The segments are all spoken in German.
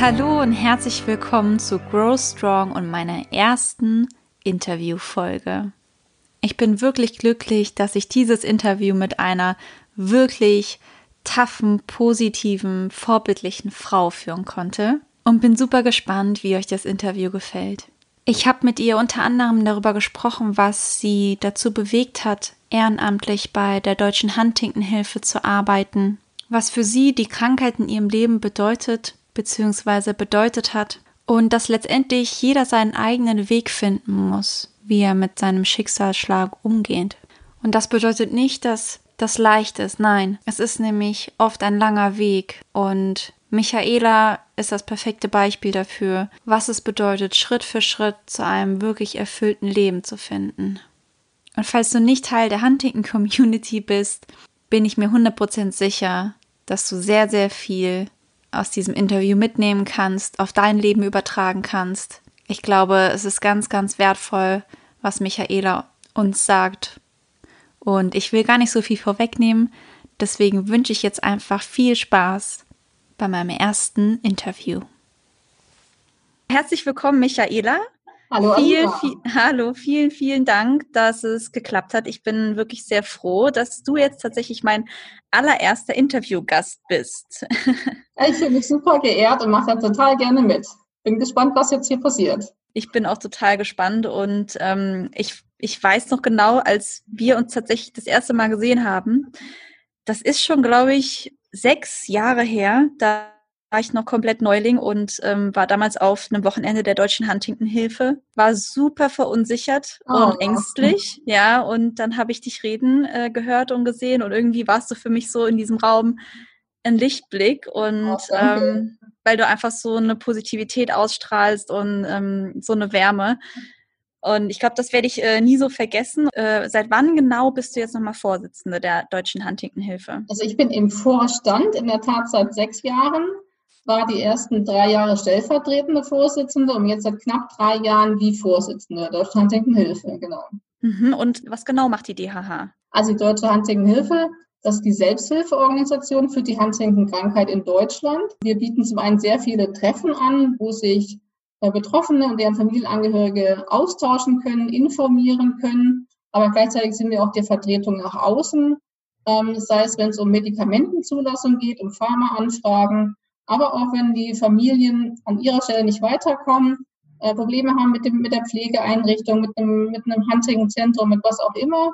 Hallo und herzlich willkommen zu Grow Strong und meiner ersten Interviewfolge. Ich bin wirklich glücklich, dass ich dieses Interview mit einer wirklich taffen, positiven, vorbildlichen Frau führen konnte und bin super gespannt, wie euch das Interview gefällt. Ich habe mit ihr unter anderem darüber gesprochen, was sie dazu bewegt hat, ehrenamtlich bei der Deutschen Huntington-Hilfe zu arbeiten, was für sie die Krankheit in ihrem Leben bedeutet bzw. bedeutet hat und dass letztendlich jeder seinen eigenen Weg finden muss, wie er mit seinem Schicksalsschlag umgeht. Und das bedeutet nicht, dass das leicht ist, nein, es ist nämlich oft ein langer Weg und Michaela ist das perfekte Beispiel dafür, was es bedeutet, Schritt für Schritt zu einem wirklich erfüllten Leben zu finden. Und falls du nicht Teil der Huntington Community bist, bin ich mir 100% sicher, dass du sehr, sehr viel aus diesem Interview mitnehmen kannst, auf dein Leben übertragen kannst. Ich glaube, es ist ganz, ganz wertvoll, was Michaela uns sagt. Und ich will gar nicht so viel vorwegnehmen, deswegen wünsche ich jetzt einfach viel Spaß bei meinem ersten Interview. Herzlich willkommen, Michaela. Hallo, viel, viel, hallo, vielen, vielen Dank, dass es geklappt hat. Ich bin wirklich sehr froh, dass du jetzt tatsächlich mein allererster Interviewgast bist. Ich fühle mich super geehrt und mache da total gerne mit. Bin gespannt, was jetzt hier passiert. Ich bin auch total gespannt und ähm, ich, ich weiß noch genau, als wir uns tatsächlich das erste Mal gesehen haben, das ist schon, glaube ich, sechs Jahre her. Da war ich noch komplett Neuling und ähm, war damals auf einem Wochenende der Deutschen Huntington-Hilfe, war super verunsichert oh. und ängstlich, ja, und dann habe ich dich reden äh, gehört und gesehen und irgendwie warst du für mich so in diesem Raum ein Lichtblick und oh, ähm, weil du einfach so eine Positivität ausstrahlst und ähm, so eine Wärme. Und ich glaube, das werde ich äh, nie so vergessen. Äh, seit wann genau bist du jetzt nochmal Vorsitzende der Deutschen Huntington-Hilfe? Also ich bin im Vorstand in der Tat seit sechs Jahren war die ersten drei Jahre stellvertretende Vorsitzende und jetzt seit knapp drei Jahren die Vorsitzende der Deutschen Huntington-Hilfe, genau. Mhm. Und was genau macht die DHH? Also die Deutsche Huntington-Hilfe, das ist die Selbsthilfeorganisation für die Huntington-Krankheit in Deutschland. Wir bieten zum einen sehr viele Treffen an, wo sich äh, Betroffene und deren Familienangehörige austauschen können, informieren können. Aber gleichzeitig sind wir auch die Vertretung nach außen, ähm, sei es, wenn es um Medikamentenzulassung geht, um Pharmaanfragen aber auch wenn die Familien an ihrer Stelle nicht weiterkommen, äh, Probleme haben mit, dem, mit der Pflegeeinrichtung, mit einem, mit einem Hunting-Zentrum, mit was auch immer,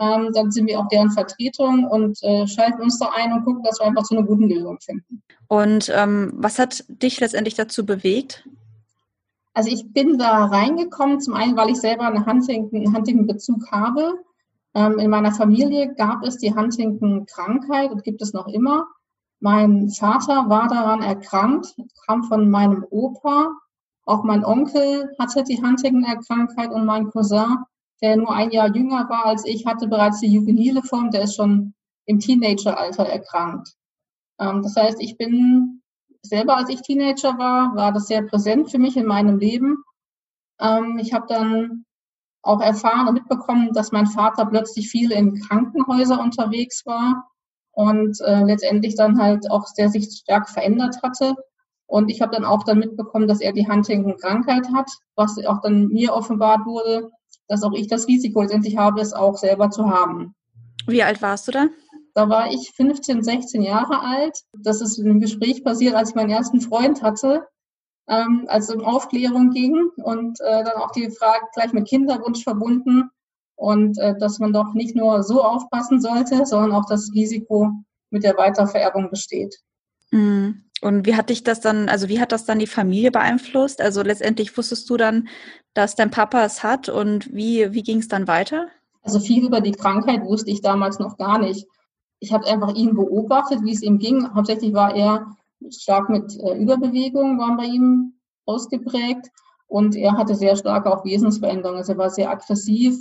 ähm, dann sind wir auch deren Vertretung und äh, schalten uns da ein und gucken, dass wir einfach zu einer guten Lösung finden. Und ähm, was hat dich letztendlich dazu bewegt? Also ich bin da reingekommen, zum einen, weil ich selber einen Huntington-Bezug habe. Ähm, in meiner Familie gab es die Huntington-Krankheit und gibt es noch immer. Mein Vater war daran erkrankt, kam von meinem Opa. Auch mein Onkel hatte die Huntington-Erkrankheit und mein Cousin, der nur ein Jahr jünger war als ich, hatte bereits die juvenile Form, der ist schon im Teenageralter erkrankt. Ähm, das heißt, ich bin selber, als ich Teenager war, war das sehr präsent für mich in meinem Leben. Ähm, ich habe dann auch erfahren und mitbekommen, dass mein Vater plötzlich viel in Krankenhäusern unterwegs war und äh, letztendlich dann halt auch sehr sich stark verändert hatte. Und ich habe dann auch dann mitbekommen, dass er die Huntington-Krankheit hat, was auch dann mir offenbart wurde, dass auch ich das Risiko letztendlich habe, es auch selber zu haben. Wie alt warst du da? Da war ich 15, 16 Jahre alt. Das ist in einem Gespräch passiert, als ich meinen ersten Freund hatte, ähm, als es um Aufklärung ging und äh, dann auch die Frage gleich mit Kinderwunsch verbunden und äh, dass man doch nicht nur so aufpassen sollte, sondern auch das Risiko mit der Weitervererbung besteht. Mhm. Und wie hat dich das dann, also wie hat das dann die Familie beeinflusst? Also letztendlich wusstest du dann, dass dein Papa es hat und wie, wie ging es dann weiter? Also viel über die Krankheit wusste ich damals noch gar nicht. Ich habe einfach ihn beobachtet, wie es ihm ging. Hauptsächlich war er stark mit äh, Überbewegung, waren bei ihm ausgeprägt. Und er hatte sehr stark auch Wesensveränderungen. Also er war sehr aggressiv,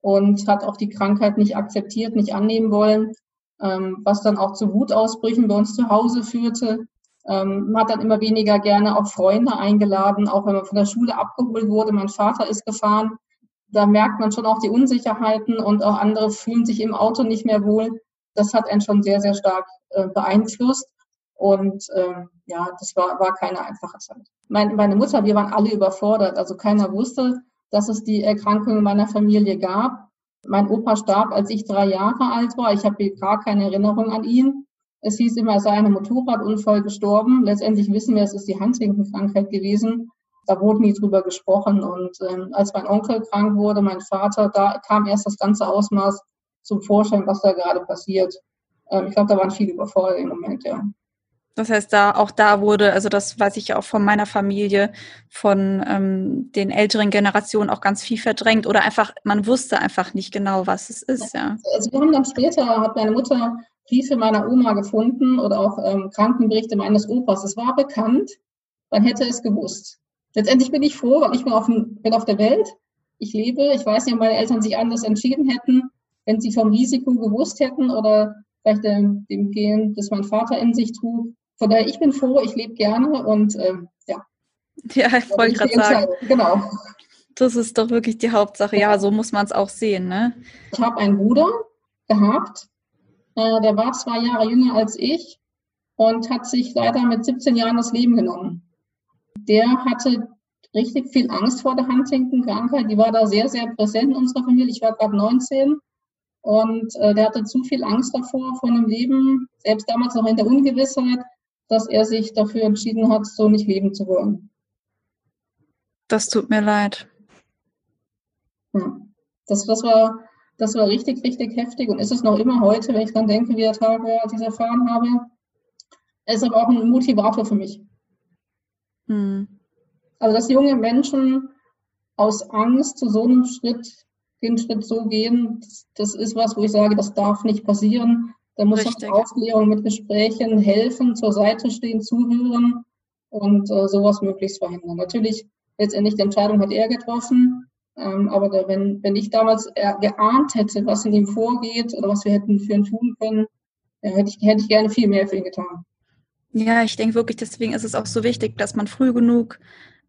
und hat auch die Krankheit nicht akzeptiert, nicht annehmen wollen, ähm, was dann auch zu Wutausbrüchen bei uns zu Hause führte. Ähm, man hat dann immer weniger gerne auch Freunde eingeladen, auch wenn man von der Schule abgeholt wurde. Mein Vater ist gefahren. Da merkt man schon auch die Unsicherheiten und auch andere fühlen sich im Auto nicht mehr wohl. Das hat einen schon sehr, sehr stark äh, beeinflusst. Und ähm, ja, das war, war keine einfache Zeit. Meine, meine Mutter, wir waren alle überfordert. Also keiner wusste, dass es die Erkrankung in meiner Familie gab. Mein Opa starb, als ich drei Jahre alt war. Ich habe gar keine Erinnerung an ihn. Es hieß immer, er sei einem Motorradunfall gestorben. Letztendlich wissen wir, es ist die Huntington-Krankheit gewesen. Da wurde nie drüber gesprochen. Und ähm, als mein Onkel krank wurde, mein Vater, da kam erst das ganze Ausmaß zum Vorschein, was da gerade passiert. Ähm, ich glaube, da waren viele überfordert im Moment, ja. Das heißt, da auch da wurde, also das weiß ich auch von meiner Familie, von ähm, den älteren Generationen auch ganz viel verdrängt oder einfach, man wusste einfach nicht genau, was es ist, ja. Also wir haben dann später, hat meine Mutter Briefe meiner Oma gefunden oder auch ähm, Krankenberichte meines Opas. Es war bekannt, man hätte es gewusst. Letztendlich bin ich froh, weil ich bin auf, bin auf der Welt, ich lebe, ich weiß nicht, ob meine Eltern sich anders entschieden hätten, wenn sie vom Risiko gewusst hätten oder vielleicht dem, dem Gehen, das mein Vater in sich trug, von daher, ich bin froh, ich lebe gerne und ähm, ja. Ja, ich wollte gerade sagen. Genau. Das ist doch wirklich die Hauptsache. Ja, so muss man es auch sehen, ne? Ich habe einen Bruder gehabt, äh, der war zwei Jahre jünger als ich und hat sich leider mit 17 Jahren das Leben genommen. Der hatte richtig viel Angst vor der Huntington-Krankheit. Die war da sehr, sehr präsent in unserer Familie. Ich war gerade 19 und äh, der hatte zu viel Angst davor, vor einem Leben, selbst damals noch in der Ungewissheit, dass er sich dafür entschieden hat, so nicht leben zu wollen. Das tut mir leid. Ja. Das, das, war, das war richtig, richtig heftig und ist es noch immer heute, wenn ich dann denke, wie der Tag war, als ich erfahren habe. Er ist aber auch ein Motivator für mich. Hm. Also, dass junge Menschen aus Angst zu so einem Schritt, den Schritt so gehen, das, das ist was, wo ich sage, das darf nicht passieren. Da muss Richtig. auch Aufklärung mit Gesprächen helfen, zur Seite stehen, zuhören und äh, sowas möglichst verhindern. Natürlich, letztendlich die Entscheidung hat er getroffen, ähm, aber da, wenn, wenn ich damals geahnt hätte, was in ihm vorgeht oder was wir hätten für ihn tun können, äh, hätte, ich, hätte ich gerne viel mehr für ihn getan. Ja, ich denke wirklich, deswegen ist es auch so wichtig, dass man früh genug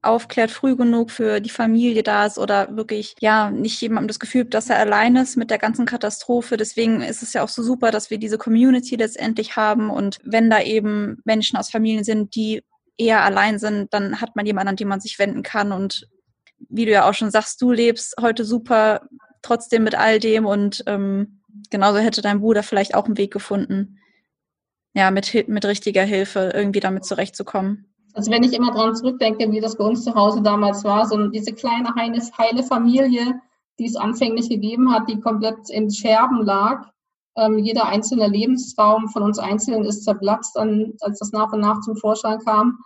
aufklärt, früh genug für die Familie da ist oder wirklich, ja, nicht jemandem das Gefühl, dass er allein ist mit der ganzen Katastrophe. Deswegen ist es ja auch so super, dass wir diese Community letztendlich haben und wenn da eben Menschen aus Familien sind, die eher allein sind, dann hat man jemanden, an den man sich wenden kann und wie du ja auch schon sagst, du lebst heute super trotzdem mit all dem und ähm, genauso hätte dein Bruder vielleicht auch einen Weg gefunden, ja, mit, mit richtiger Hilfe irgendwie damit zurechtzukommen. Also wenn ich immer dran zurückdenke, wie das bei uns zu Hause damals war, so diese kleine heile, Familie, die es anfänglich gegeben hat, die komplett in Scherben lag. Ähm, jeder einzelne Lebensraum von uns Einzelnen ist zerplatzt, an, als das nach und nach zum Vorschein kam.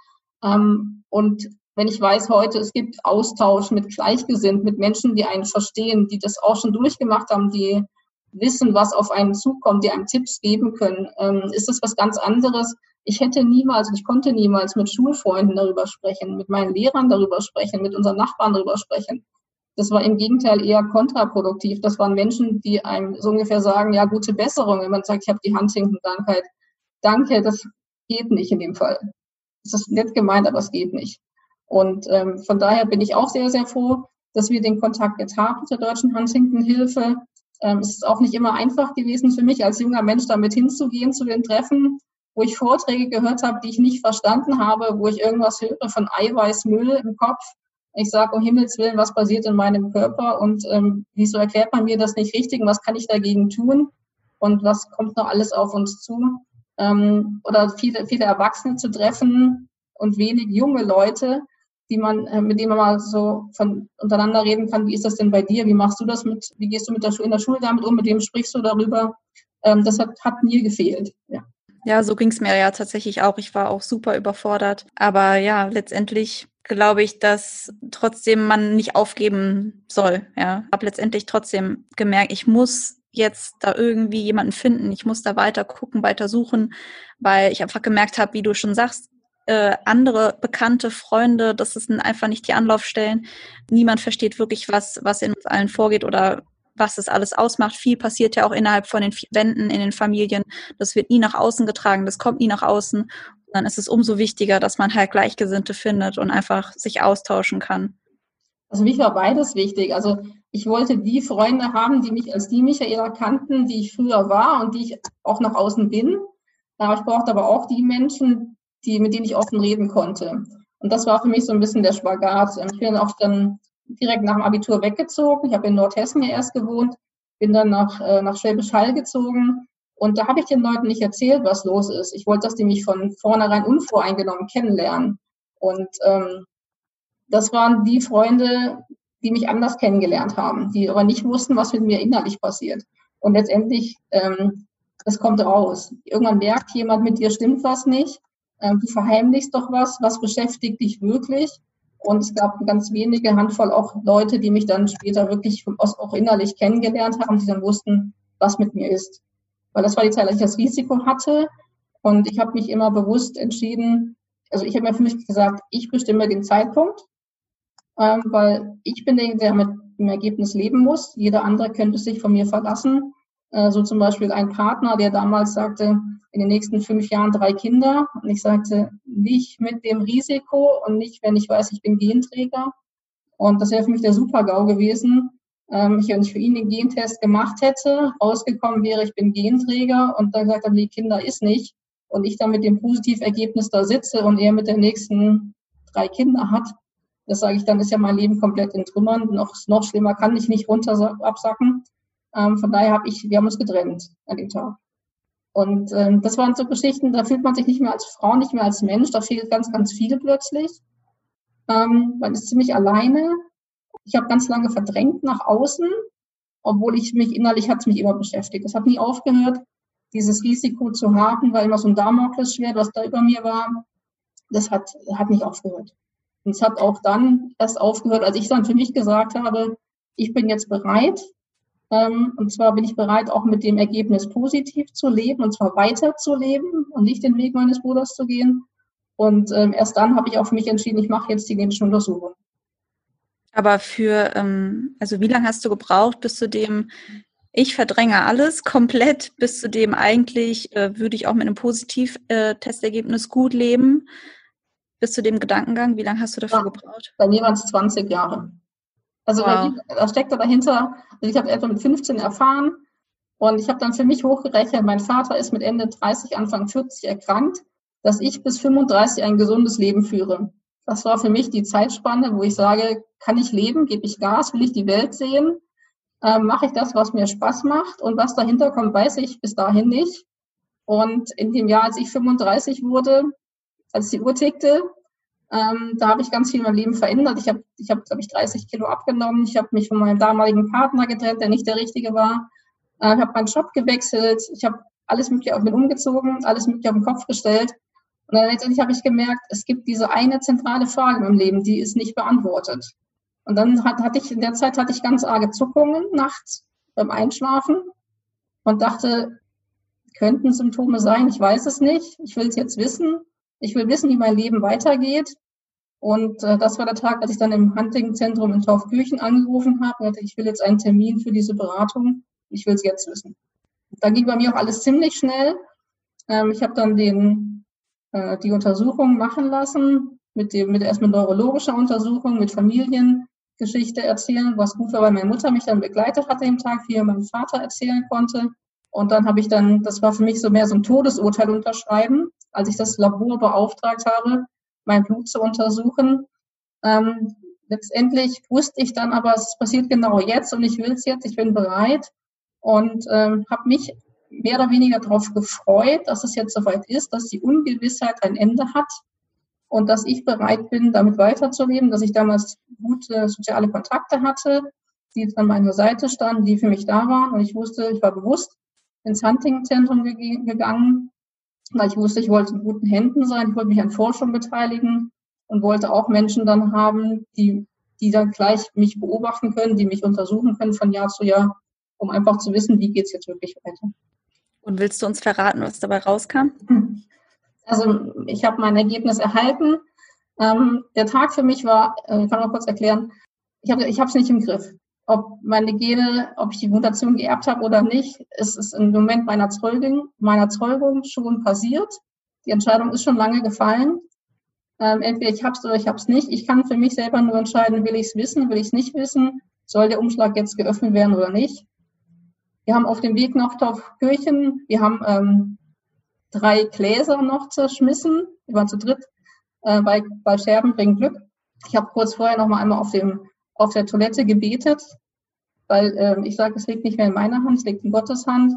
Ähm, und wenn ich weiß heute, es gibt Austausch mit Gleichgesinnten, mit Menschen, die einen verstehen, die das auch schon durchgemacht haben, die wissen, was auf einen zukommt, die einem Tipps geben können, ähm, ist das was ganz anderes, ich hätte niemals, ich konnte niemals mit Schulfreunden darüber sprechen, mit meinen Lehrern darüber sprechen, mit unseren Nachbarn darüber sprechen. Das war im Gegenteil eher kontraproduktiv. Das waren Menschen, die einem so ungefähr sagen, ja, gute Besserung, wenn man sagt, ich habe die Huntington-Krankheit. Danke, das geht nicht in dem Fall. Das ist nett gemeint, aber es geht nicht. Und ähm, von daher bin ich auch sehr, sehr froh, dass wir den Kontakt jetzt haben zur Deutschen Huntington-Hilfe. Ähm, es ist auch nicht immer einfach gewesen für mich, als junger Mensch damit hinzugehen zu den Treffen wo ich Vorträge gehört habe, die ich nicht verstanden habe, wo ich irgendwas höre von Eiweißmüll im Kopf. Ich sage, um Himmels Willen, was passiert in meinem Körper und ähm, wieso erklärt man mir das nicht richtig und was kann ich dagegen tun und was kommt noch alles auf uns zu? Ähm, oder viele, viele Erwachsene zu treffen und wenig junge Leute, die man, äh, mit denen man mal so von untereinander reden kann. Wie ist das denn bei dir? Wie machst du das mit? Wie gehst du mit der, in der Schule damit um? Mit wem sprichst du darüber? Ähm, das hat, hat mir gefehlt. Ja. Ja, so ging es mir ja tatsächlich auch. Ich war auch super überfordert. Aber ja, letztendlich glaube ich, dass trotzdem man nicht aufgeben soll. Ja, habe letztendlich trotzdem gemerkt, ich muss jetzt da irgendwie jemanden finden. Ich muss da weiter gucken, weiter suchen, weil ich einfach gemerkt habe, wie du schon sagst, äh, andere bekannte Freunde, das sind einfach nicht die Anlaufstellen. Niemand versteht wirklich, was, was in uns allen vorgeht oder was das alles ausmacht. Viel passiert ja auch innerhalb von den Wänden in den Familien. Das wird nie nach außen getragen, das kommt nie nach außen. Und dann ist es umso wichtiger, dass man halt Gleichgesinnte findet und einfach sich austauschen kann. Also mich war beides wichtig. Also ich wollte die Freunde haben, die mich als die Michaela kannten, die ich früher war und die ich auch nach außen bin. Aber ich brauchte aber auch die Menschen, die, mit denen ich offen reden konnte. Und das war für mich so ein bisschen der Spagat. Ich bin auch dann direkt nach dem Abitur weggezogen. Ich habe in Nordhessen ja erst gewohnt, bin dann nach, äh, nach Schwäbisch Hall gezogen. Und da habe ich den Leuten nicht erzählt, was los ist. Ich wollte, dass die mich von vornherein unvoreingenommen kennenlernen. Und ähm, das waren die Freunde, die mich anders kennengelernt haben, die aber nicht wussten, was mit mir innerlich passiert. Und letztendlich, ähm, das kommt raus. Irgendwann merkt jemand, mit dir stimmt was nicht. Ähm, du verheimlichst doch was, was beschäftigt dich wirklich. Und es gab ganz wenige Handvoll auch Leute, die mich dann später wirklich auch innerlich kennengelernt haben, die dann wussten, was mit mir ist. Weil das war die Zeit, als ich das Risiko hatte. Und ich habe mich immer bewusst entschieden, also ich habe mir für mich gesagt, ich bestimme den Zeitpunkt, ähm, weil ich bin derjenige, der mit dem Ergebnis leben muss. Jeder andere könnte sich von mir verlassen. Äh, so zum Beispiel ein Partner, der damals sagte, in den nächsten fünf Jahren drei Kinder. Und ich sagte, nicht mit dem Risiko und nicht, wenn ich weiß, ich bin Genträger. Und das wäre für mich der Super-GAU gewesen. Ähm, wenn ich für ihn den Gentest gemacht hätte, rausgekommen wäre, ich bin Genträger und dann gesagt habe, die Kinder ist nicht. Und ich dann mit dem Positivergebnis da sitze und er mit den nächsten drei Kinder hat. Das sage ich, dann ist ja mein Leben komplett in Trümmern. Noch, noch schlimmer kann ich nicht runter absacken. Ähm, von daher habe ich, wir haben uns getrennt an dem Tag. Und ähm, das waren so Geschichten, da fühlt man sich nicht mehr als Frau, nicht mehr als Mensch, da fehlt ganz, ganz viel plötzlich. Ähm, man ist ziemlich alleine. Ich habe ganz lange verdrängt nach außen, obwohl ich mich innerlich hat es mich immer beschäftigt. Es hat nie aufgehört, dieses Risiko zu haben, weil immer so ein Damoklesschwert, was da über mir war, das hat, hat nicht aufgehört. Und es hat auch dann erst aufgehört, als ich dann für mich gesagt habe, ich bin jetzt bereit. Ähm, und zwar bin ich bereit, auch mit dem Ergebnis positiv zu leben und zwar weiter zu leben und nicht den Weg meines Bruders zu gehen. Und ähm, erst dann habe ich auch für mich entschieden, ich mache jetzt die genetische Untersuchung. Aber für, ähm, also wie lange hast du gebraucht bis zu dem, ich verdränge alles komplett, bis zu dem eigentlich äh, würde ich auch mit einem Positiv-Testergebnis äh, gut leben? bis zu dem Gedankengang? Wie lange hast du dafür ja, gebraucht? Bei mir waren es 20 Jahre. Also wow. da steckte dahinter, also ich habe etwa mit 15 erfahren und ich habe dann für mich hochgerechnet, mein Vater ist mit Ende 30, Anfang 40 erkrankt, dass ich bis 35 ein gesundes Leben führe. Das war für mich die Zeitspanne, wo ich sage, kann ich leben, gebe ich Gas, will ich die Welt sehen, ähm, mache ich das, was mir Spaß macht und was dahinter kommt, weiß ich bis dahin nicht. Und in dem Jahr, als ich 35 wurde, als die Uhr tickte. Ähm, da habe ich ganz viel in meinem Leben verändert. Ich habe, ich hab, glaube ich, 30 Kilo abgenommen. Ich habe mich von meinem damaligen Partner getrennt, der nicht der richtige war. Äh, ich habe meinen Job gewechselt. Ich habe alles Mögliche auf mich umgezogen, alles Mögliche auf den Kopf gestellt. Und dann letztendlich habe ich gemerkt, es gibt diese eine zentrale Frage meinem Leben, die ist nicht beantwortet. Und dann hat, hatte ich, in der Zeit hatte ich ganz arge Zuckungen nachts beim Einschlafen und dachte, könnten Symptome sein, ich weiß es nicht, ich will es jetzt wissen. Ich will wissen, wie mein Leben weitergeht. Und äh, das war der Tag, als ich dann im Hunting-Zentrum in Taufkirchen angerufen habe und ich will jetzt einen Termin für diese Beratung. Ich will es jetzt wissen. Da ging bei mir auch alles ziemlich schnell. Ähm, ich habe dann den, äh, die Untersuchung machen lassen, mit dem, mit erstmal neurologischer Untersuchung, mit Familiengeschichte erzählen, was gut war, weil meine Mutter mich dann begleitet hatte im Tag, wie mein Vater erzählen konnte. Und dann habe ich dann, das war für mich so mehr so ein Todesurteil unterschreiben, als ich das Labor beauftragt habe, mein Blut zu untersuchen. Ähm, letztendlich wusste ich dann aber, es passiert genau jetzt und ich will es jetzt, ich bin bereit und ähm, habe mich mehr oder weniger darauf gefreut, dass es jetzt soweit ist, dass die Ungewissheit ein Ende hat und dass ich bereit bin, damit weiterzuleben, dass ich damals gute soziale Kontakte hatte, die an meiner Seite standen, die für mich da waren und ich wusste, ich war bewusst, ins Hunting-Zentrum gegangen, weil ich wusste, ich wollte in guten Händen sein, ich wollte mich an Forschung beteiligen und wollte auch Menschen dann haben, die, die dann gleich mich beobachten können, die mich untersuchen können von Jahr zu Jahr, um einfach zu wissen, wie geht es jetzt wirklich weiter. Und willst du uns verraten, was dabei rauskam? Also ich habe mein Ergebnis erhalten. Ähm, der Tag für mich war, äh, ich kann mal kurz erklären, ich habe es ich nicht im Griff ob meine Gene, ob ich die Mutation geerbt habe oder nicht, ist es im Moment meiner Zeugung, meiner Zeugung schon passiert. Die Entscheidung ist schon lange gefallen. Ähm, entweder ich habe es oder ich habe es nicht. Ich kann für mich selber nur entscheiden, will ich es wissen, will ich es nicht wissen, soll der Umschlag jetzt geöffnet werden oder nicht. Wir haben auf dem Weg nach Taufkirchen, wir haben ähm, drei Gläser noch zerschmissen. Wir waren zu dritt äh, bei, bei Scherben bringen Glück. Ich habe kurz vorher noch mal einmal auf, dem, auf der Toilette gebetet, weil äh, ich sage, es liegt nicht mehr in meiner Hand, es liegt in Gottes Hand.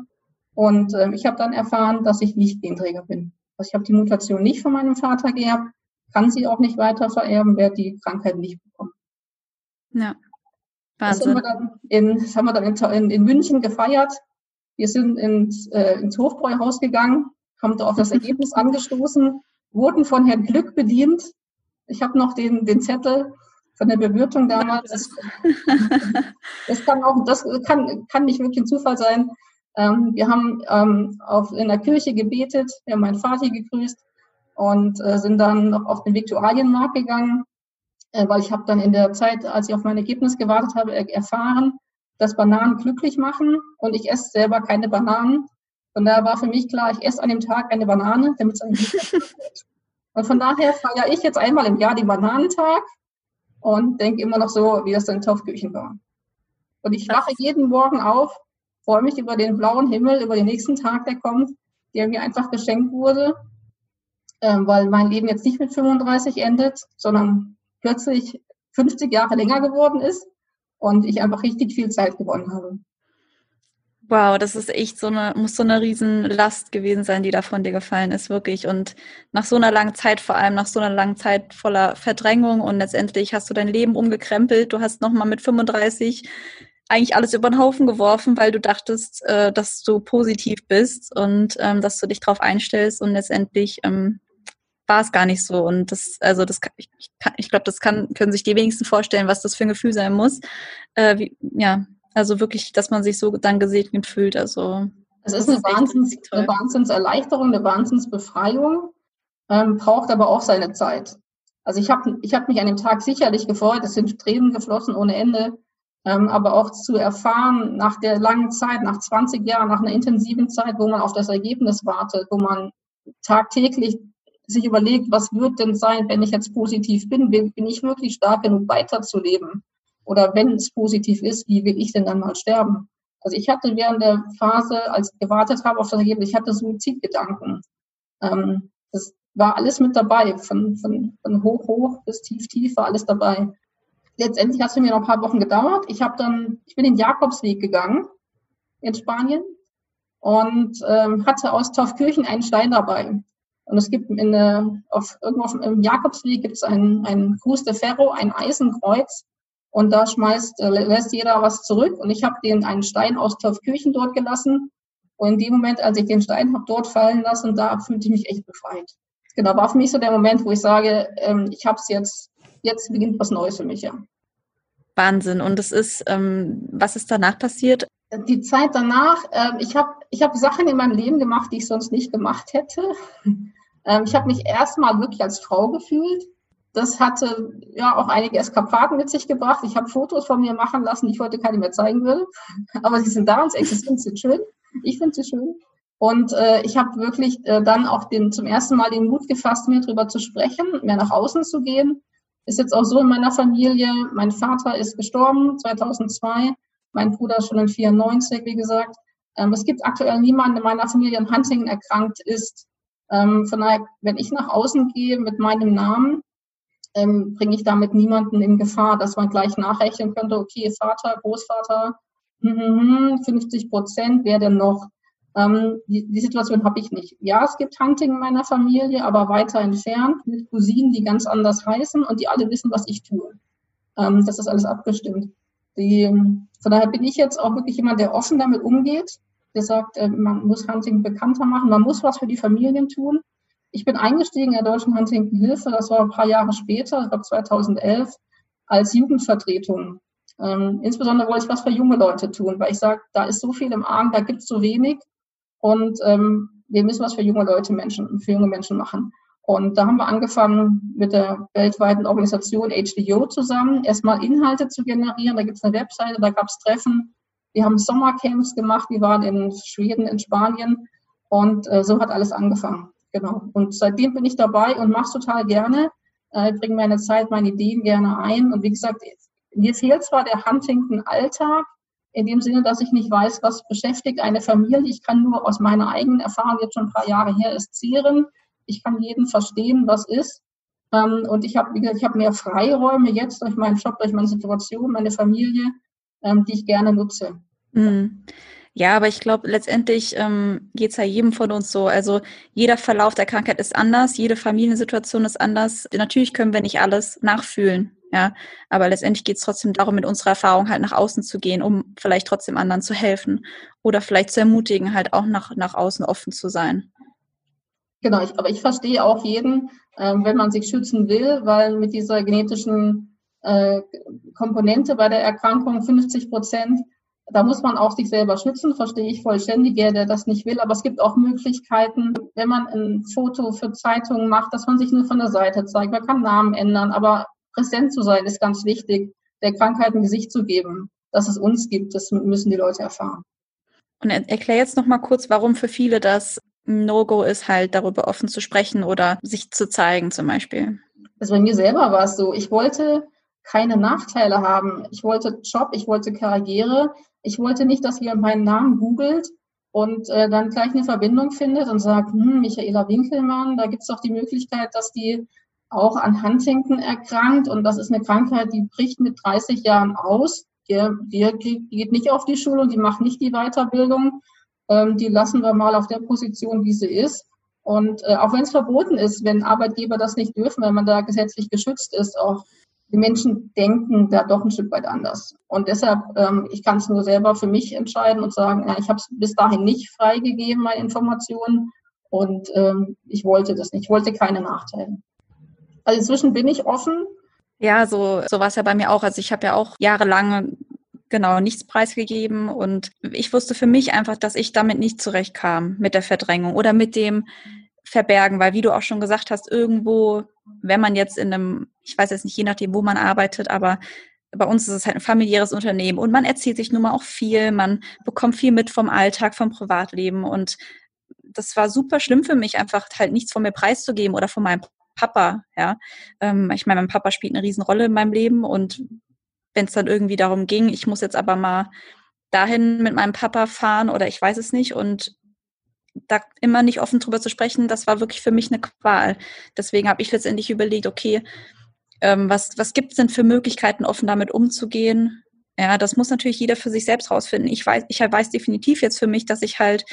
Und äh, ich habe dann erfahren, dass ich nicht Genträger bin. Also ich habe die Mutation nicht von meinem Vater geerbt, kann sie auch nicht weiter vererben, werde die Krankheit nicht bekommen. Ja, Wahnsinn. Das, haben wir dann in, das haben wir dann in, in München gefeiert. Wir sind ins, äh, ins Hofbräuhaus gegangen, haben da auf das Ergebnis angestoßen, wurden von Herrn Glück bedient. Ich habe noch den, den Zettel von der Bewirtung damals. Das, das kann auch, das kann, kann nicht wirklich ein Zufall sein. Ähm, wir haben ähm, auf, in der Kirche gebetet, wir haben meinen Vater gegrüßt und äh, sind dann noch auf den Viktualienmarkt gegangen, äh, weil ich habe dann in der Zeit, als ich auf mein Ergebnis gewartet habe, erfahren, dass Bananen glücklich machen und ich esse selber keine Bananen. Von daher war für mich klar, ich esse an dem Tag eine Banane, damit es ein Und von daher feiere ich jetzt einmal im Jahr den Bananentag und denke immer noch so, wie das dann in Taufküchen war. Und ich wache jeden Morgen auf, freue mich über den blauen Himmel, über den nächsten Tag, der kommt, der mir einfach geschenkt wurde, ähm, weil mein Leben jetzt nicht mit 35 endet, sondern plötzlich 50 Jahre länger geworden ist und ich einfach richtig viel Zeit gewonnen habe. Wow, das ist echt so eine, muss so eine Riesenlast gewesen sein, die da von dir gefallen ist, wirklich. Und nach so einer langen Zeit, vor allem nach so einer langen Zeit voller Verdrängung und letztendlich hast du dein Leben umgekrempelt. Du hast nochmal mit 35 eigentlich alles über den Haufen geworfen, weil du dachtest, äh, dass du positiv bist und ähm, dass du dich drauf einstellst und letztendlich ähm, war es gar nicht so. Und das, also das, ich, ich glaube, das kann, können sich die wenigsten vorstellen, was das für ein Gefühl sein muss. Äh, wie, ja, also wirklich, dass man sich so dann gesegnet fühlt. Also es ist eine, Wahnsinns, eine Wahnsinnserleichterung, eine Wahnsinnsbefreiung, ähm, braucht aber auch seine Zeit. Also ich habe ich hab mich an dem Tag sicherlich gefreut, es sind Tränen geflossen ohne Ende, ähm, aber auch zu erfahren nach der langen Zeit, nach 20 Jahren, nach einer intensiven Zeit, wo man auf das Ergebnis wartet, wo man tagtäglich sich überlegt, was wird denn sein, wenn ich jetzt positiv bin? Bin, bin ich wirklich stark genug weiterzuleben? Oder wenn es positiv ist, wie will ich denn dann mal sterben? Also ich hatte während der Phase, als ich gewartet habe auf das Ergebnis, ich hatte Suizidgedanken. Ähm, das war alles mit dabei, von, von, von hoch, hoch bis tief, tief war alles dabei. Letztendlich hat es mich noch ein paar Wochen gedauert. Ich habe dann, ich bin den Jakobsweg gegangen in Spanien und ähm, hatte aus Taufkirchen einen Stein dabei. Und es gibt in der, auf, irgendwo auf, im Jakobsweg gibt es ein, ein Cruz de Ferro, ein Eisenkreuz. Und da schmeißt, äh, lässt jeder was zurück. Und ich habe den einen Stein aus Taufkirchen dort gelassen. Und in dem Moment, als ich den Stein habe dort fallen lassen, da fühlte ich mich echt befreit. Genau, war für mich so der Moment, wo ich sage, ähm, ich habe es jetzt, jetzt beginnt was Neues für mich, ja. Wahnsinn. Und es ist, ähm, was ist danach passiert? Die Zeit danach, äh, ich habe ich hab Sachen in meinem Leben gemacht, die ich sonst nicht gemacht hätte. Ähm, ich habe mich erstmal wirklich als Frau gefühlt. Das hatte ja auch einige Eskapaden mit sich gebracht. Ich habe Fotos von mir machen lassen, die ich heute keine mehr zeigen würde. Aber sie sind da und sie existieren, schön. Ich finde sie schön. Und äh, ich habe wirklich äh, dann auch den, zum ersten Mal den Mut gefasst, mir darüber zu sprechen, mehr nach außen zu gehen. Ist jetzt auch so in meiner Familie. Mein Vater ist gestorben 2002, mein Bruder schon in 94, wie gesagt. Ähm, es gibt aktuell niemanden in meiner Familie, der an Huntington erkrankt ist. Ähm, von daher, wenn ich nach außen gehe mit meinem Namen, ähm, bringe ich damit niemanden in Gefahr, dass man gleich nachrechnen könnte, okay, Vater, Großvater, 50 hm, hm, hm, Prozent, wer denn noch? Ähm, die, die, Situation habe ich nicht. Ja, es gibt Hunting in meiner Familie, aber weiter entfernt mit Cousinen, die ganz anders heißen und die alle wissen, was ich tue. Ähm, das ist alles abgestimmt. Die, von daher bin ich jetzt auch wirklich jemand, der offen damit umgeht gesagt, äh, man muss Hunting bekannter machen, man muss was für die Familien tun. Ich bin eingestiegen in der Deutschen Huntington Hilfe, das war ein paar Jahre später, ich glaube 2011, als Jugendvertretung. Ähm, insbesondere wollte ich was für junge Leute tun, weil ich sage, da ist so viel im Argen, da gibt es so wenig und ähm, wir müssen was für junge Leute, Menschen, für junge Menschen machen. Und da haben wir angefangen mit der weltweiten Organisation HDO zusammen, erstmal Inhalte zu generieren. Da gibt es eine Webseite, da gab es Treffen, wir haben Sommercamps gemacht, wir waren in Schweden, in Spanien und äh, so hat alles angefangen. Genau. Und seitdem bin ich dabei und mache es total gerne. Äh, bringe meine Zeit, meine Ideen gerne ein. Und wie gesagt, mir fehlt zwar der Huntington-Alltag, in dem Sinne, dass ich nicht weiß, was beschäftigt eine Familie. Ich kann nur aus meiner eigenen Erfahrung, jetzt schon ein paar Jahre her ist, zehren. Ich kann jeden verstehen, was ist. Ähm, und ich habe, wie mehr Freiräume jetzt durch meinen Job, durch meine Situation, meine Familie, ähm, die ich gerne nutze. Mhm. Aber ich glaube, letztendlich ähm, geht es ja jedem von uns so. Also jeder Verlauf der Krankheit ist anders, jede Familiensituation ist anders. Natürlich können wir nicht alles nachfühlen, ja. Aber letztendlich geht es trotzdem darum, mit unserer Erfahrung halt nach außen zu gehen, um vielleicht trotzdem anderen zu helfen oder vielleicht zu ermutigen, halt auch nach, nach außen offen zu sein. Genau, ich, aber ich verstehe auch jeden, ähm, wenn man sich schützen will, weil mit dieser genetischen äh, Komponente bei der Erkrankung 50 Prozent da muss man auch sich selber schützen, verstehe ich vollständig, der das nicht will. Aber es gibt auch Möglichkeiten, wenn man ein Foto für Zeitungen macht, dass man sich nur von der Seite zeigt. Man kann Namen ändern, aber präsent zu sein ist ganz wichtig, der Krankheit ein Gesicht zu geben, dass es uns gibt. Das müssen die Leute erfahren. Und erklär jetzt noch mal kurz, warum für viele das No-Go ist, halt darüber offen zu sprechen oder sich zu zeigen zum Beispiel. Also bei mir selber war es so. Ich wollte keine Nachteile haben. Ich wollte Job, ich wollte Karriere. Ich wollte nicht, dass jemand meinen Namen googelt und äh, dann gleich eine Verbindung findet und sagt, hm, Michaela Winkelmann, da gibt es doch die Möglichkeit, dass die auch an Huntington erkrankt und das ist eine Krankheit, die bricht mit 30 Jahren aus. Die, die geht nicht auf die Schule und die macht nicht die Weiterbildung. Ähm, die lassen wir mal auf der Position, wie sie ist. Und äh, auch wenn es verboten ist, wenn Arbeitgeber das nicht dürfen, wenn man da gesetzlich geschützt ist, auch die Menschen denken da doch ein Stück weit anders. Und deshalb, ähm, ich kann es nur selber für mich entscheiden und sagen, ja, ich habe es bis dahin nicht freigegeben, meine Informationen. Und ähm, ich wollte das nicht. Ich wollte keine Nachteile. Also inzwischen bin ich offen. Ja, so, so war es ja bei mir auch. Also ich habe ja auch jahrelang genau nichts preisgegeben und ich wusste für mich einfach, dass ich damit nicht zurechtkam mit der Verdrängung oder mit dem Verbergen, weil wie du auch schon gesagt hast, irgendwo wenn man jetzt in einem, ich weiß jetzt nicht, je nachdem, wo man arbeitet, aber bei uns ist es halt ein familiäres Unternehmen und man erzählt sich nun mal auch viel, man bekommt viel mit vom Alltag, vom Privatleben und das war super schlimm für mich, einfach halt nichts von mir preiszugeben oder von meinem Papa, ja. Ähm, ich meine, mein Papa spielt eine Riesenrolle in meinem Leben und wenn es dann irgendwie darum ging, ich muss jetzt aber mal dahin mit meinem Papa fahren oder ich weiß es nicht und da immer nicht offen drüber zu sprechen, das war wirklich für mich eine Qual. Deswegen habe ich letztendlich überlegt, okay, ähm, was, was gibt es denn für Möglichkeiten, offen damit umzugehen? Ja, das muss natürlich jeder für sich selbst rausfinden. Ich weiß, ich weiß definitiv jetzt für mich, dass ich halt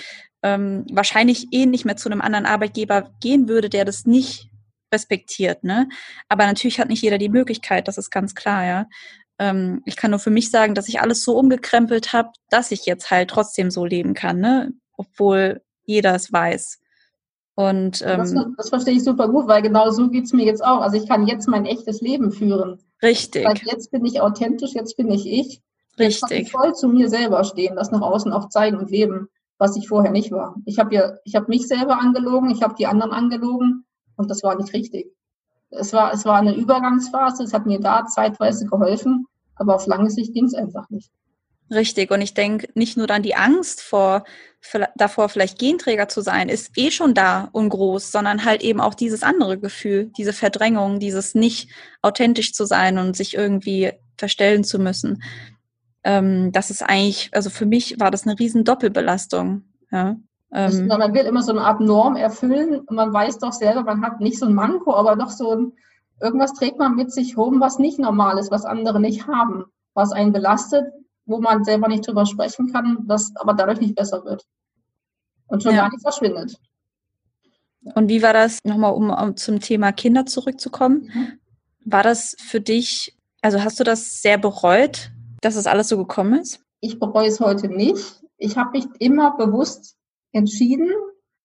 ähm, wahrscheinlich eh nicht mehr zu einem anderen Arbeitgeber gehen würde, der das nicht respektiert, ne? Aber natürlich hat nicht jeder die Möglichkeit, das ist ganz klar, ja. Ähm, ich kann nur für mich sagen, dass ich alles so umgekrempelt habe, dass ich jetzt halt trotzdem so leben kann, ne? Obwohl jeder es weiß. Und ähm, das, das, verstehe ich super gut, weil genau so geht es mir jetzt auch. Also ich kann jetzt mein echtes Leben führen. Richtig. Weil jetzt bin ich authentisch, jetzt bin ich ich. Richtig. Jetzt kann ich voll zu mir selber stehen, das nach außen auch zeigen und leben, was ich vorher nicht war. Ich habe ja, ich habe mich selber angelogen, ich habe die anderen angelogen und das war nicht richtig. Es war, es war eine Übergangsphase, es hat mir da zeitweise geholfen, aber auf lange Sicht ging es einfach nicht. Richtig. Und ich denke, nicht nur dann die Angst vor, davor, vielleicht Genträger zu sein, ist eh schon da und groß, sondern halt eben auch dieses andere Gefühl, diese Verdrängung, dieses nicht authentisch zu sein und sich irgendwie verstellen zu müssen. Ähm, das ist eigentlich, also für mich war das eine riesen Doppelbelastung. Ja. Ähm, man will immer so eine Art Norm erfüllen und man weiß doch selber, man hat nicht so ein Manko, aber doch so ein, irgendwas trägt man mit sich rum, was nicht normal ist, was andere nicht haben, was einen belastet, wo man selber nicht drüber sprechen kann, das aber dadurch nicht besser wird. Und schon ja. gar nicht verschwindet. Und wie war das, nochmal um, um zum Thema Kinder zurückzukommen? Mhm. War das für dich, also hast du das sehr bereut, dass es das alles so gekommen ist? Ich bereue es heute nicht. Ich habe mich immer bewusst entschieden.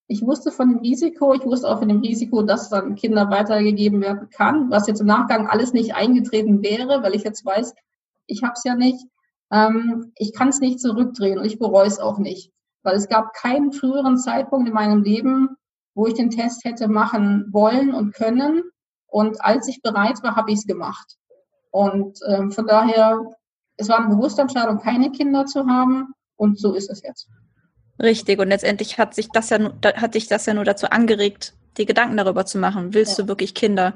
Ich wusste von dem Risiko, ich wusste auch von dem Risiko, dass dann Kinder weitergegeben werden kann, was jetzt im Nachgang alles nicht eingetreten wäre, weil ich jetzt weiß, ich habe es ja nicht. Ähm, ich kann es nicht zurückdrehen und ich bereue es auch nicht, weil es gab keinen früheren Zeitpunkt in meinem Leben, wo ich den Test hätte machen wollen und können. Und als ich bereit war, habe ich es gemacht. Und ähm, von daher, es war eine bewusste Entscheidung, keine Kinder zu haben. Und so ist es jetzt. Richtig. Und letztendlich hat sich das ja, hat sich das ja nur dazu angeregt, die Gedanken darüber zu machen. Willst ja. du wirklich Kinder?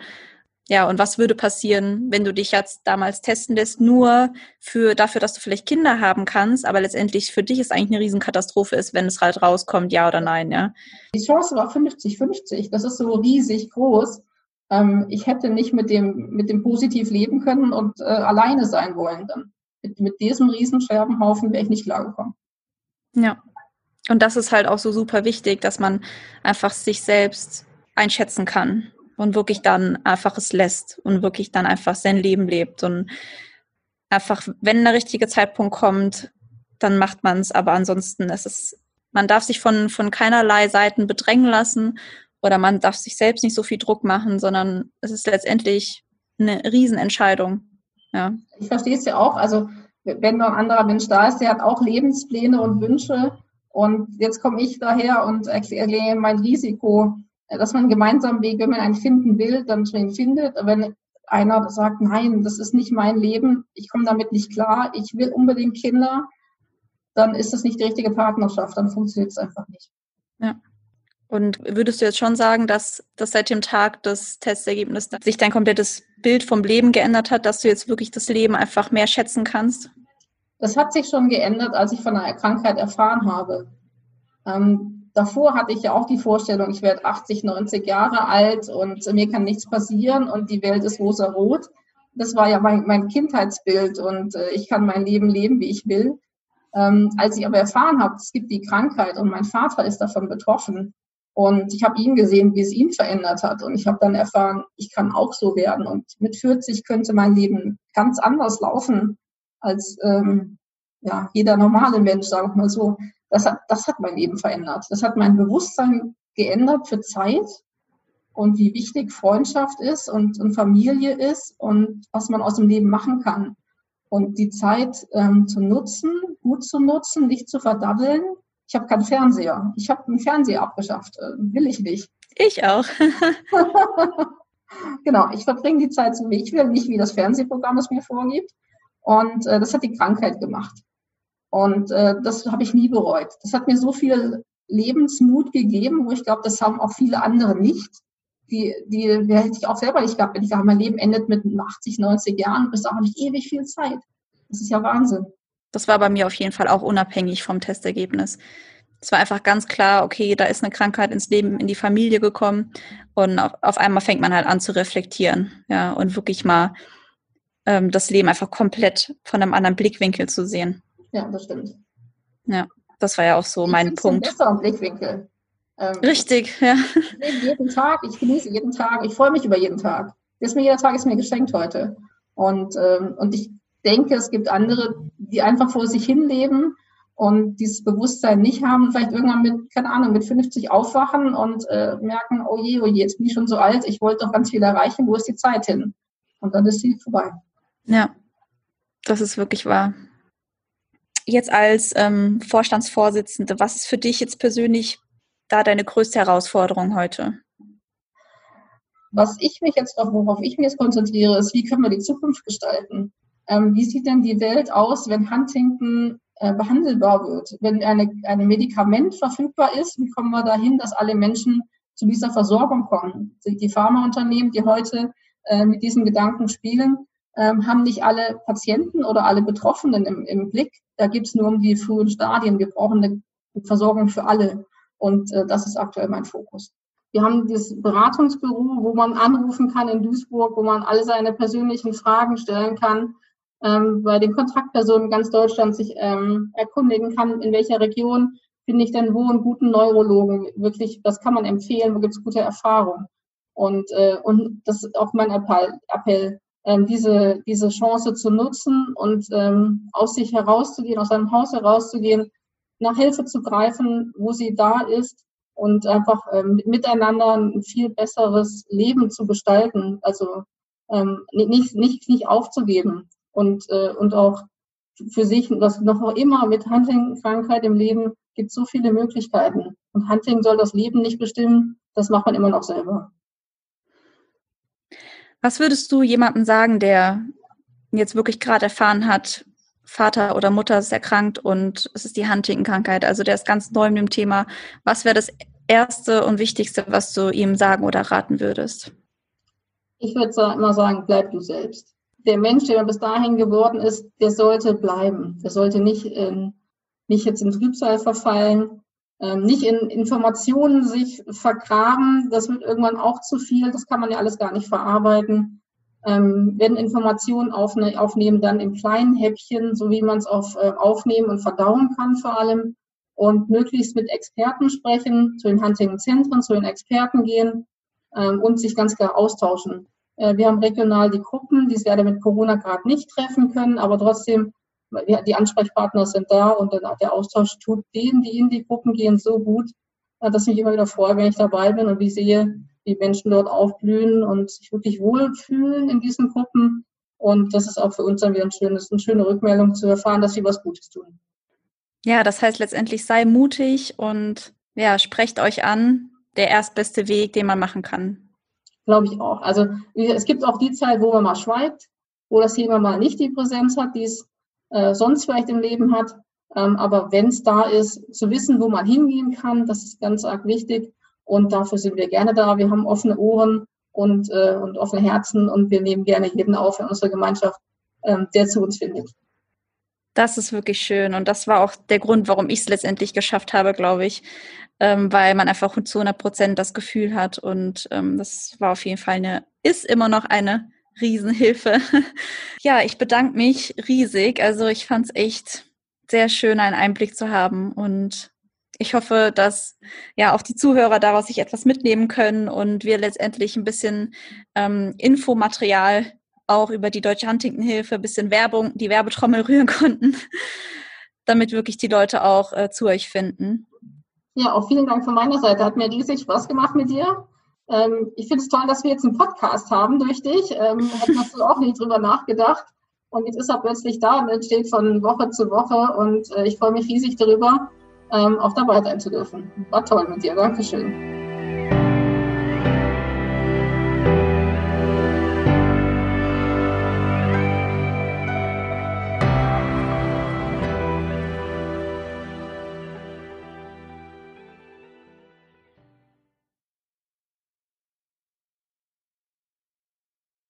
Ja, und was würde passieren, wenn du dich jetzt damals testen lässt, nur für dafür, dass du vielleicht Kinder haben kannst, aber letztendlich für dich ist eigentlich eine Riesenkatastrophe ist, wenn es halt rauskommt, ja oder nein, ja. Die Chance war 50-50. Das ist so riesig groß. Ähm, ich hätte nicht mit dem, mit dem positiv leben können und äh, alleine sein wollen dann. Mit, mit diesem Riesenscherbenhaufen wäre ich nicht klargekommen. Ja. Und das ist halt auch so super wichtig, dass man einfach sich selbst einschätzen kann und wirklich dann einfach es lässt und wirklich dann einfach sein Leben lebt und einfach, wenn der richtige Zeitpunkt kommt, dann macht man es. Aber ansonsten ist es, man darf sich von, von keinerlei Seiten bedrängen lassen oder man darf sich selbst nicht so viel Druck machen, sondern es ist letztendlich eine Riesenentscheidung. Ja. Ich verstehe es ja auch. Also wenn noch ein anderer Mensch da ist, der hat auch Lebenspläne und Wünsche. Und jetzt komme ich daher und erkläre mein Risiko dass man gemeinsam Weg, wenn man einen finden will, dann schon ihn findet. Wenn einer sagt, nein, das ist nicht mein Leben, ich komme damit nicht klar, ich will unbedingt Kinder, dann ist das nicht die richtige Partnerschaft, dann funktioniert es einfach nicht. Ja. Und würdest du jetzt schon sagen, dass, dass seit dem Tag des Testergebnisses sich dein komplettes Bild vom Leben geändert hat, dass du jetzt wirklich das Leben einfach mehr schätzen kannst? Das hat sich schon geändert, als ich von einer Krankheit erfahren habe. Ähm, davor hatte ich ja auch die Vorstellung, ich werde 80, 90 Jahre alt und mir kann nichts passieren und die Welt ist rosa-rot. Das war ja mein, mein Kindheitsbild und äh, ich kann mein Leben leben, wie ich will. Ähm, als ich aber erfahren habe, es gibt die Krankheit und mein Vater ist davon betroffen und ich habe ihn gesehen, wie es ihn verändert hat und ich habe dann erfahren, ich kann auch so werden und mit 40 könnte mein Leben ganz anders laufen als ähm, ja, jeder normale Mensch, sagen wir mal so. Das hat, das hat mein Leben verändert. Das hat mein Bewusstsein geändert für Zeit und wie wichtig Freundschaft ist und, und Familie ist und was man aus dem Leben machen kann. Und die Zeit ähm, zu nutzen, gut zu nutzen, nicht zu verdabbeln. Ich habe keinen Fernseher. Ich habe einen Fernseher abgeschafft. Äh, will ich nicht. Ich auch. genau, ich verbringe die Zeit so, wie ich will, nicht wie das Fernsehprogramm es mir vorgibt. Und äh, das hat die Krankheit gemacht. Und äh, das habe ich nie bereut. Das hat mir so viel Lebensmut gegeben, wo ich glaube, das haben auch viele andere nicht. Die, die, die hätte ich auch selber nicht gehabt, wenn ich sage, mein Leben endet mit 80, 90 Jahren, bis auch nicht ewig viel Zeit. Das ist ja Wahnsinn. Das war bei mir auf jeden Fall auch unabhängig vom Testergebnis. Es war einfach ganz klar, okay, da ist eine Krankheit ins Leben, in die Familie gekommen und auf, auf einmal fängt man halt an zu reflektieren, ja, und wirklich mal ähm, das Leben einfach komplett von einem anderen Blickwinkel zu sehen. Ja, das stimmt. Ja, das war ja auch so ich mein Punkt. Besser Blickwinkel. Ähm, Richtig, ja. Ich lebe jeden Tag, ich genieße jeden Tag, ich freue mich über jeden Tag. ist mir, jeder Tag ist mir geschenkt heute. Und, ähm, und ich denke, es gibt andere, die einfach vor sich hin leben und dieses Bewusstsein nicht haben, vielleicht irgendwann mit, keine Ahnung, mit 50 aufwachen und äh, merken, oh je, oh je, jetzt bin ich schon so alt, ich wollte doch ganz viel erreichen, wo ist die Zeit hin? Und dann ist sie vorbei. Ja, das ist wirklich wahr jetzt als ähm, Vorstandsvorsitzende, was ist für dich jetzt persönlich da deine größte Herausforderung heute? Was ich mich jetzt, worauf ich mich jetzt konzentriere, ist, wie können wir die Zukunft gestalten? Ähm, wie sieht denn die Welt aus, wenn Huntington äh, behandelbar wird? Wenn eine, ein Medikament verfügbar ist, wie kommen wir dahin, dass alle Menschen zu dieser Versorgung kommen? Die Pharmaunternehmen, die heute äh, mit diesen Gedanken spielen, ähm, haben nicht alle Patienten oder alle Betroffenen im, im Blick. Da geht es nur um die frühen Stadien. Wir brauchen eine Versorgung für alle. Und äh, das ist aktuell mein Fokus. Wir haben dieses Beratungsbüro, wo man anrufen kann in Duisburg, wo man alle seine persönlichen Fragen stellen kann, ähm, bei den Kontaktpersonen ganz Deutschland sich ähm, erkundigen kann, in welcher Region finde ich denn wo einen guten Neurologen. Wirklich, das kann man empfehlen, wo gibt es gute Erfahrungen. Und, äh, und das ist auch mein Appell, Appell diese, diese Chance zu nutzen und ähm, aus sich herauszugehen, aus seinem Haus herauszugehen, nach Hilfe zu greifen, wo sie da ist und einfach ähm, miteinander ein viel besseres Leben zu gestalten. Also ähm, nicht, nicht, nicht aufzugeben und, äh, und auch für sich, was noch immer mit Hunting-Krankheit im Leben gibt so viele Möglichkeiten. Und Hunting soll das Leben nicht bestimmen, das macht man immer noch selber. Was würdest du jemandem sagen, der jetzt wirklich gerade erfahren hat, Vater oder Mutter ist erkrankt und es ist die Huntington-Krankheit, also der ist ganz neu in dem Thema. Was wäre das Erste und Wichtigste, was du ihm sagen oder raten würdest? Ich würde immer sagen, bleib du selbst. Der Mensch, der bis dahin geworden ist, der sollte bleiben. Der sollte nicht, in, nicht jetzt in Trübsal verfallen, nicht in Informationen sich vergraben. Das wird irgendwann auch zu viel. Das kann man ja alles gar nicht verarbeiten. Ähm, wenn Informationen aufne aufnehmen, dann in kleinen Häppchen, so wie man es auf, äh, aufnehmen und verdauen kann vor allem. Und möglichst mit Experten sprechen, zu den Hunting-Zentren, zu den Experten gehen ähm, und sich ganz klar austauschen. Äh, wir haben regional die Gruppen, die es leider mit Corona gerade nicht treffen können, aber trotzdem, die Ansprechpartner sind da und der Austausch tut denen, die in die Gruppen gehen, so gut, äh, dass ich mich immer wieder freue, wenn ich dabei bin und wie sehe, wie Menschen dort aufblühen und sich wirklich wohlfühlen in diesen Gruppen. Und das ist auch für uns dann wieder ein schönes, eine schöne Rückmeldung zu erfahren, dass sie was Gutes tun. Ja, das heißt letztendlich sei mutig und ja, sprecht euch an. Der erstbeste Weg, den man machen kann. Glaube ich auch. Also es gibt auch die Zeit, wo man mal schweigt, wo das Thema mal nicht die Präsenz hat, die es äh, sonst vielleicht im Leben hat. Ähm, aber wenn es da ist, zu wissen, wo man hingehen kann, das ist ganz arg wichtig. Und dafür sind wir gerne da. Wir haben offene Ohren und, äh, und offene Herzen und wir nehmen gerne jeden auf in unserer Gemeinschaft, ähm, der zu uns findet. Das ist wirklich schön und das war auch der Grund, warum ich es letztendlich geschafft habe, glaube ich, ähm, weil man einfach zu 100 Prozent das Gefühl hat und ähm, das war auf jeden Fall eine, ist immer noch eine Riesenhilfe. ja, ich bedanke mich riesig. Also ich fand es echt sehr schön, einen Einblick zu haben und ich hoffe, dass ja auch die Zuhörer daraus sich etwas mitnehmen können und wir letztendlich ein bisschen ähm, Infomaterial auch über die Deutsche Huntington-Hilfe, ein bisschen Werbung, die Werbetrommel rühren konnten, damit wirklich die Leute auch äh, zu euch finden. Ja, auch vielen Dank von meiner Seite. Hat mir riesig Spaß gemacht mit dir. Ähm, ich finde es toll, dass wir jetzt einen Podcast haben durch dich. Ähm, Hätten wir auch nicht drüber nachgedacht. Und jetzt ist er plötzlich da und entsteht von Woche zu Woche. Und äh, ich freue mich riesig darüber, ähm, auch dabei sein zu dürfen. War toll mit dir. Dankeschön.